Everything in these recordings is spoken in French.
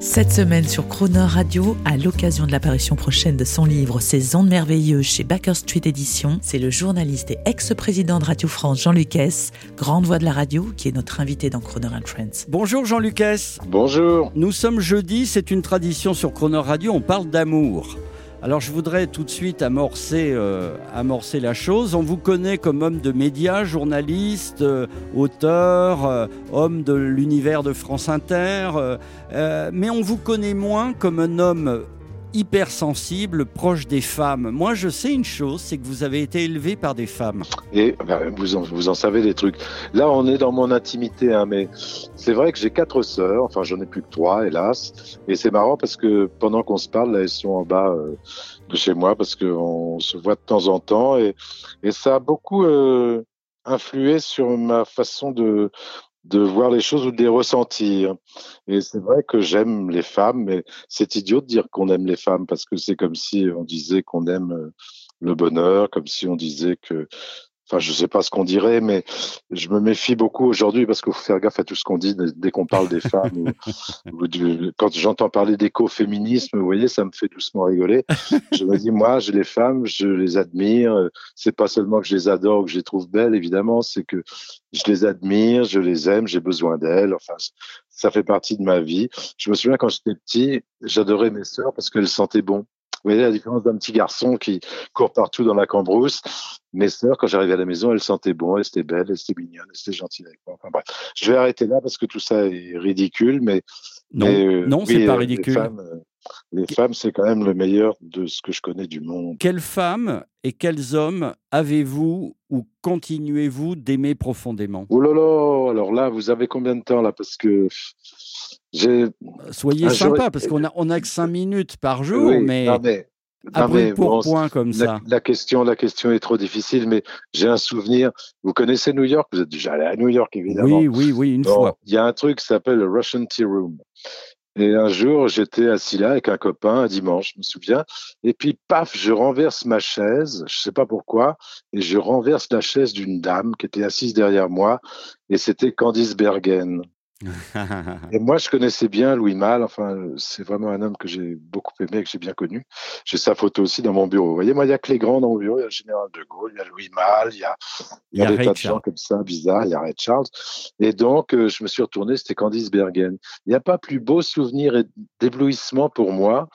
Cette semaine sur Croner Radio, à l'occasion de l'apparition prochaine de son livre Ces ondes merveilleuses chez Baker Street Edition, c'est le journaliste et ex-président de Radio France Jean-Luc S, grande voix de la radio, qui est notre invité dans Croner and Friends. Bonjour Jean-Luc S. Bonjour. Nous sommes jeudi, c'est une tradition sur Croner Radio, on parle d'amour. Alors je voudrais tout de suite amorcer, euh, amorcer la chose. On vous connaît comme homme de médias, journaliste, euh, auteur, euh, homme de l'univers de France Inter, mais on vous connaît moins comme un homme hypersensible, proche des femmes. Moi je sais une chose, c'est que vous avez été élevé par des femmes. Et ben, vous, en, vous en savez des trucs. Là, on est dans mon intimité, hein, mais c'est vrai que j'ai quatre sœurs. Enfin, j'en ai plus que trois, hélas. Et c'est marrant parce que pendant qu'on se parle, là, elles sont en bas euh, de chez moi parce qu'on se voit de temps en temps. Et, et ça a beaucoup euh, influé sur ma façon de de voir les choses ou de les ressentir. Et c'est vrai que j'aime les femmes, mais c'est idiot de dire qu'on aime les femmes parce que c'est comme si on disait qu'on aime euh, le bonheur, comme si on disait que Enfin, je sais pas ce qu'on dirait, mais je me méfie beaucoup aujourd'hui parce qu'il faut faire gaffe à tout ce qu'on dit dès qu'on parle des femmes. ou, ou du, quand j'entends parler d'écoféminisme, vous voyez, ça me fait doucement rigoler. Je me dis, moi, j'ai les femmes, je les admire. C'est pas seulement que je les adore ou que je les trouve belles, évidemment, c'est que je les admire, je les aime, j'ai besoin d'elles. Enfin, ça fait partie de ma vie. Je me souviens quand j'étais petit, j'adorais mes sœurs parce qu'elles sentaient bon. Vous voyez la différence d'un petit garçon qui court partout dans la cambrousse. Mes sœurs, quand j'arrivais à la maison, elles sentaient bon, elles étaient belles, elles étaient mignonnes, elles étaient gentilles avec moi. Enfin bref, je vais arrêter là parce que tout ça est ridicule, mais non, mais, euh, non, c'est pas euh, ridicule. Les femmes, euh, les femmes, c'est quand même le meilleur de ce que je connais du monde. Quelles femmes et quels hommes avez-vous ou continuez-vous d'aimer profondément? Oh là là, alors là, vous avez combien de temps là? Parce que Soyez Ah, sympa, parce qu'on a, on a que 5 minutes par jour, Oui, mais non, mais non, mais bon, comme La, ça. la question, la question est trop difficile, mais j'ai un souvenir. Vous connaissez New York? Vous êtes déjà allé à New York, évidemment. Oui, oui, oui, une Bon, fois. Il y a un truc qui s'appelle le Russian Tea Room. Et un jour, j'étais assis là avec un copain, un dimanche, je me souviens. Et puis, paf, je renverse ma chaise, je sais pas pourquoi, et je renverse la chaise d'une dame qui était assise derrière moi, et c'était Candice Bergen. Et moi, je connaissais bien Louis Malle. Enfin, c'est vraiment un homme que j'ai beaucoup aimé, que j'ai bien connu. J'ai sa photo aussi dans mon bureau. Vous voyez, moi, il y a que les grands dans mon bureau. Il y a le général de Gaulle, il y a Louis Malle, il y a, il y a, Il y a des tas de gens comme ça, bizarres. Il y a Ray Charles. Et donc, euh, je me suis retourné, c'était Candice Bergen. Il n'y a pas plus beau souvenir et d'éblouissement pour moi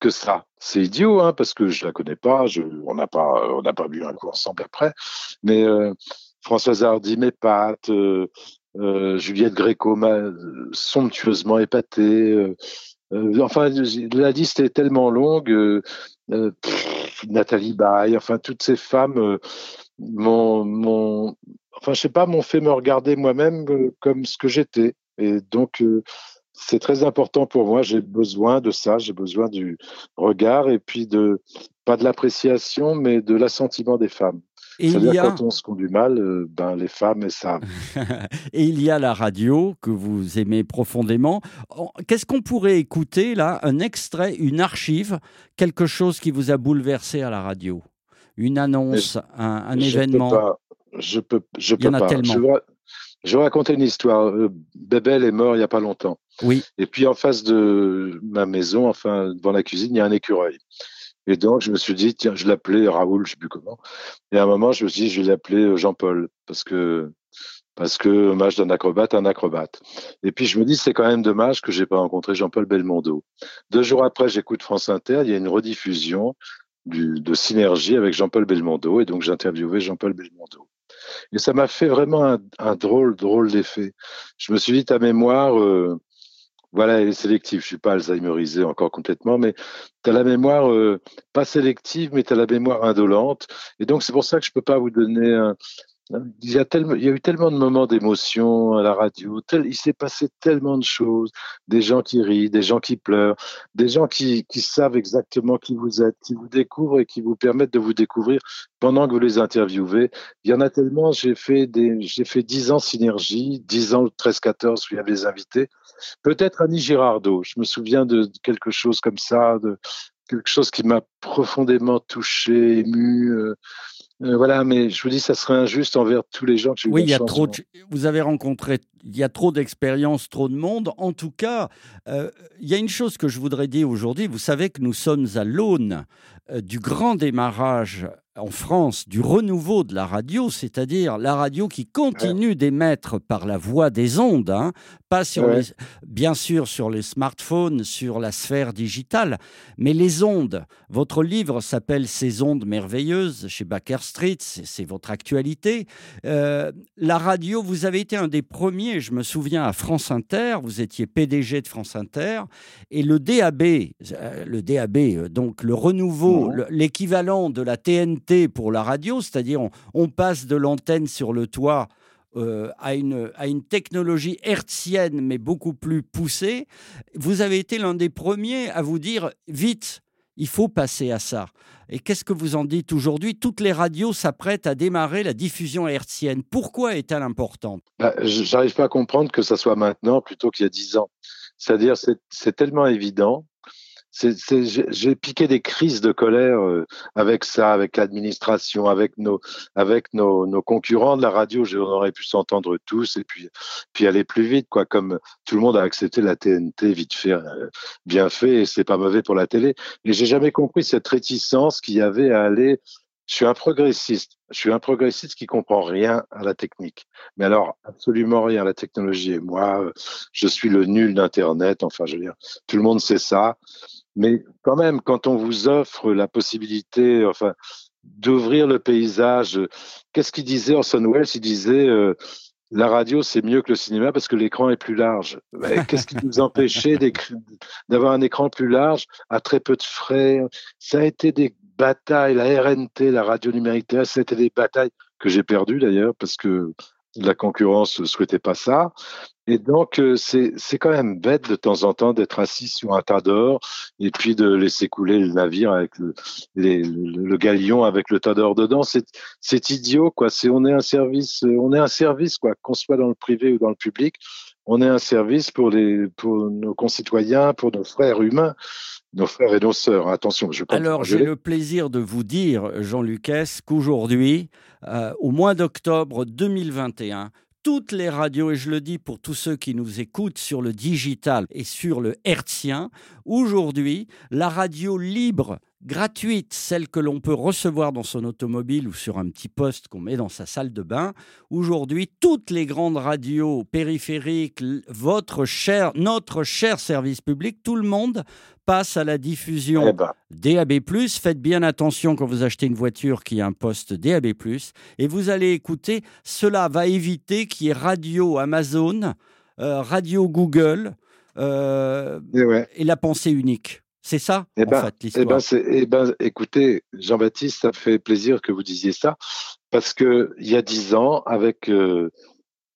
que ça. C'est idiot, hein, parce que je la connais pas. Je, on n'a pas, on n'a pas bu un coup ensemble après. Mais euh, Françoise Hardy m'épate. Euh, euh, Juliette Gréco m'a euh, somptueusement épaté. euh, euh, enfin, la liste est tellement longue. euh, euh, pff, Nathalie Baye, enfin toutes ces femmes euh, m'ont, m'ont- enfin je sais pas, m'ont fait me regarder moi-même euh, comme ce que j'étais. Et donc euh, c'est très important pour moi. J'ai besoin de ça. J'ai besoin du regard et puis de pas de l'appréciation, mais de l'assentiment des femmes. Et il, y a, quand on se conduit mal, euh, ben les femmes et ça. et il y a la radio que vous aimez profondément. En- Qu'est-ce qu'on pourrait écouter là Un extrait, une archive, quelque chose qui vous a bouleversé à la radio? Une annonce, un, un Je peux événement? pas. Je peux, je Il y en peux a pas. tellement. Je vais, je vais raconter une histoire. Euh, Bébel est mort il y a pas longtemps. Oui. Et puis en face de ma maison, enfin devant la cuisine, il y a un écureuil. Et donc je me suis dit tiens, je l'appelais Raoul, je sais plus comment. Et à un moment, je me suis dit je vais l'appeler euh, Jean-Paul parce que parce que hommage d'un acrobate, un acrobate. Et puis je me dis c'est quand même dommage que j'ai pas rencontré Jean-Paul Belmondo. Deux jours après, j'écoute France Inter, il y a une rediffusion du, de Synergie avec Jean-Paul Belmondo, et donc j'ai interviewé Jean-Paul Belmondo. Et ça m'a fait vraiment un, un drôle, drôle d'effet. Je me suis dit, ta mémoire, euh, voilà, elle est sélective. Je suis pas alzheimerisé encore complètement, mais tu as la mémoire euh, pas sélective, mais tu as la mémoire indolente. Et donc c'est pour ça que je peux pas vous donner un, Il y, a tellement, il y a eu tellement de moments d'émotion à la radio. Il s'est passé tellement de choses. Des gens qui rient, des gens qui pleurent, des gens qui, savent exactement qui vous êtes, qui vous découvrent et qui vous permettent de vous découvrir pendant que vous les interviewez. Il y en a tellement. J'ai fait des, j'ai fait 10 ans synergie, 10 ans 13, 14 où il y les invités. Peut-être Annie Girardot. Je me souviens de quelque chose comme ça, de quelque chose qui m'a profondément touché, ému. Euh, euh, voilà, mais je vous dis, ça serait injuste envers tous les gens que j'ai eu Oui, il y a trop. de- de- Vous avez rencontré. Il y a trop d'expériences, trop de monde. En tout cas, euh, il y a une chose que je voudrais dire aujourd'hui. Vous savez que nous sommes à l'aune euh, du grand démarrage en France du renouveau de la radio, c'est-à-dire la radio qui continue d'émettre par la voie des ondes, hein, pas sur Ouais. les, bien sûr sur les smartphones, sur la sphère digitale, mais les ondes. Votre livre s'appelle Ces ondes merveilleuses chez Baker Street, c'est votre actualité. Euh, la radio, vous avez été un des premiers, je me souviens, à France Inter, vous étiez PDG de France Inter, et le DAB, euh, le DAB, euh, donc le renouveau, le- l'équivalent de la TNT pour la radio, c'est-à-dire on, passe de l'antenne sur le toit euh, à, une, à une technologie hertzienne, mais beaucoup plus poussée. Vous avez été l'un des premiers à vous dire, vite, il faut passer à ça. Et qu'est-ce que vous en dites aujourd'hui? Toutes les radios s'apprêtent à démarrer la diffusion hertzienne. Pourquoi est-elle importante? Bah, J'arrive pas à comprendre que ça soit maintenant plutôt qu'il y a dix ans. C'est-à-dire, c'est c'est tellement évident. J'ai piqué des crises de colère euh, avec ça, avec l'administration, avec nos, concurrents de la radio. On aurait pu s'entendre tous et puis, aller plus vite, quoi. Comme tout le monde a accepté la TNT vite fait, euh, bien fait, et c'est pas mauvais pour la télé. Et j'ai jamais compris cette réticence qu'il y avait à aller. Je suis un progressiste. Je suis un progressiste qui comprend rien à la technique. Mais alors, absolument rien à la technologie. Et moi, je suis le nul d'Internet. Enfin, je veux dire, tout le monde sait ça. Mais quand même, quand on vous offre la possibilité, enfin, d'ouvrir le paysage, qu'est-ce qu'il disait Orson Welles? Il disait euh, la radio, c'est mieux que le cinéma parce que l'écran est plus large. Qu'est-ce qui nous empêchait d'avoir un écran plus large à très peu de frais? Ça a été des batailles, la RNT, la radio numérique terrestre, ça a été des batailles que j'ai perdues d'ailleurs parce que la concurrence ne souhaitait pas ça. Et donc, euh, c'est quand même bête de temps en temps d'être assis sur un tas d'or et puis de laisser couler le navire avec le, le, le galion avec le tas d'or dedans. C'est c'est idiot, quoi. C'est on est un service, euh, on est un service, quoi. Qu'on soit dans le privé ou dans le public, on est un service pour les pour nos concitoyens, pour nos frères humains, nos frères et nos sœurs. Attention, je Alors, j'ai le plaisir de vous dire, Jean Lucas, qu'aujourd'hui, euh, au mois d'octobre 2021, toutes les radios, et je le dis pour tous ceux qui nous écoutent sur le digital et sur le hertzien, aujourd'hui, la radio libre, gratuite, celle que l'on peut recevoir dans son automobile ou sur un petit poste qu'on met dans sa salle de bain, aujourd'hui, toutes les grandes radios périphériques, votre cher, notre cher service public, tout le monde passe à la diffusion Eh ben, DAB+, faites bien attention quand vous achetez une voiture qui a un poste DAB+, et vous allez écouter, cela va éviter qu'il y ait radio Amazon, euh, radio Google euh, eh ouais. et la pensée unique. C'est ça, Eh en ben, fait, Eh l'histoire. ben, eh ben, écoutez, Jean-Baptiste, ça fait plaisir que vous disiez ça, parce que il y a dix ans, avec euh,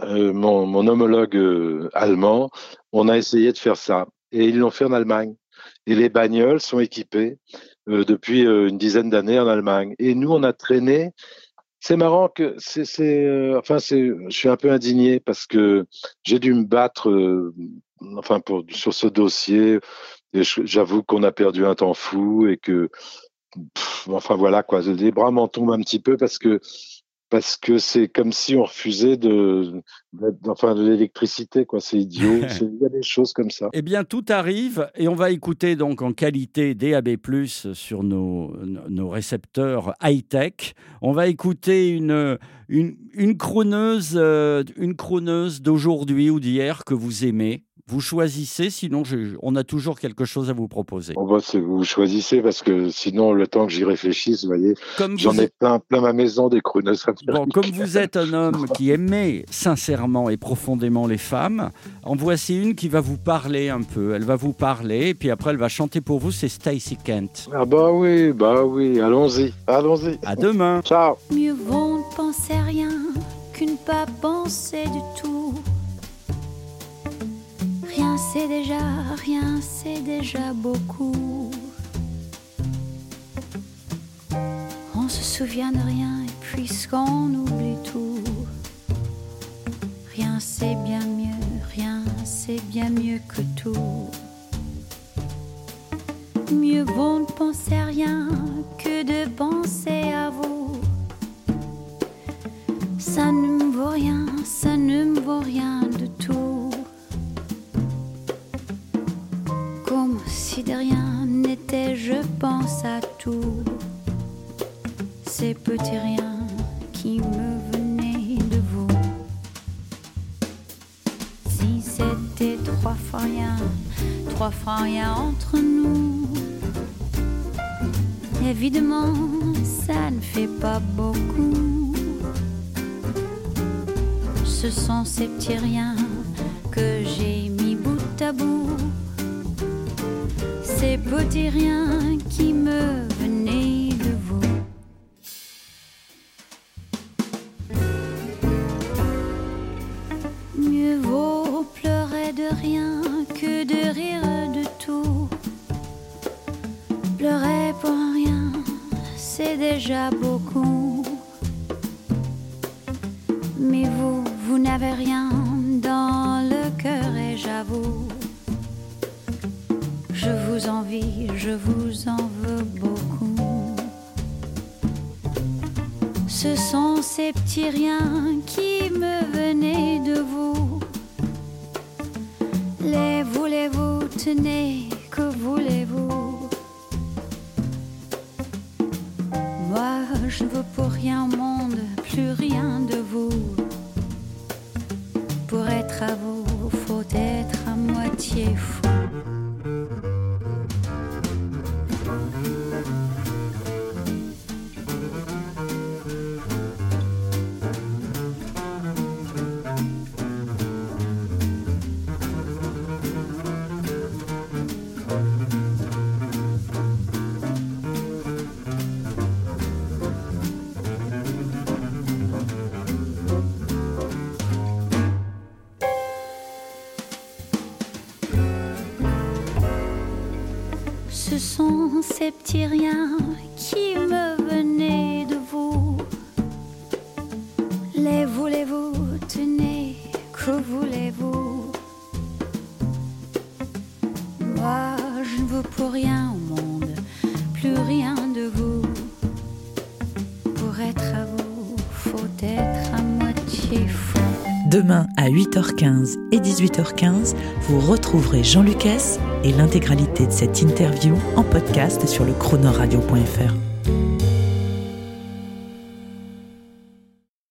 euh, mon, mon homologue euh, allemand, on a essayé de faire ça, et ils l'ont fait en Allemagne. Et les bagnoles sont équipées depuis une dizaine d'années en Allemagne. Et nous, on a traîné. C'est marrant que c'est, enfin, c'est, je suis un peu indigné parce que j'ai dû me battre, enfin, pour sur ce dossier. Et j'avoue qu'on a perdu un temps fou et que, pff, enfin voilà quoi, les bras m'en tombent un petit peu parce que parce que c'est comme si on refusait de, enfin, de l'électricité quoi. C'est idiot. Il y a des choses comme ça. Eh bien, tout arrive et on va écouter donc en qualité DAB+, sur nos, nos récepteurs high-tech. On va écouter une, une, une crooneuse, euh, une d'aujourd'hui ou d'hier que vous aimez. Vous choisissez, sinon je- on a toujours quelque chose à vous proposer. Bon, bah, c'est- vous choisissez parce que sinon, le temps que j'y réfléchisse, vous voyez, Comme j'en ai plein, plein ma maison des crooners Bon, comme vous êtes un homme qui aimait sincèrement et profondément les femmes, en voici une qui va vous parler un peu. Elle va vous parler, et puis après elle va chanter pour vous, c'est Stacy Kent. Ah bah oui, bah oui, allons-y, allons-y. À demain Ciao. Mieux vaut ne penser rien pas penser du tout. C'est déjà, rien c'est déjà beaucoup. On se souvient de rien et puisqu'on oublie tout, rien c'est bien mieux, rien c'est bien mieux que tout. Mieux vaut ne penser à rien que de penser à vous. Ça ne me vaut rien, ça ne me vaut rien si de rien n'était, je pense à tout. Ces petits riens qui me venaient de vous. Si c'était trois fois rien, trois fois rien entre nous. Évidemment, ça ne fait pas beaucoup. Ce sont ces petits riens que j'ai mis bout à bout. Ces petits riens qui me venaient de vous. Mieux vaut pleurer de rien que de rire de tout. Pleurer pour rien, c'est déjà beaucoup. Envie, je vous en veux beaucoup. Ce sont ces petits riens qui me venaient de vous. Les voulez-vous, tenez, que voulez-vous? Moi, je ne veux pour rien au monde, plus rien de vous. Pour être à vous, faut être à moitié fou. Petits riens qui me venaient de vous. Les voulez-vous, tenez, que voulez-vous? Moi, je ne veux pour rien au monde, plus rien de vous. Pour être à vous, faut être à moitié. Demain à 8h15 et 18h15, vous retrouverez Jean Lucas et l'intégralité de cette interview en podcast sur le chronoradio.fr.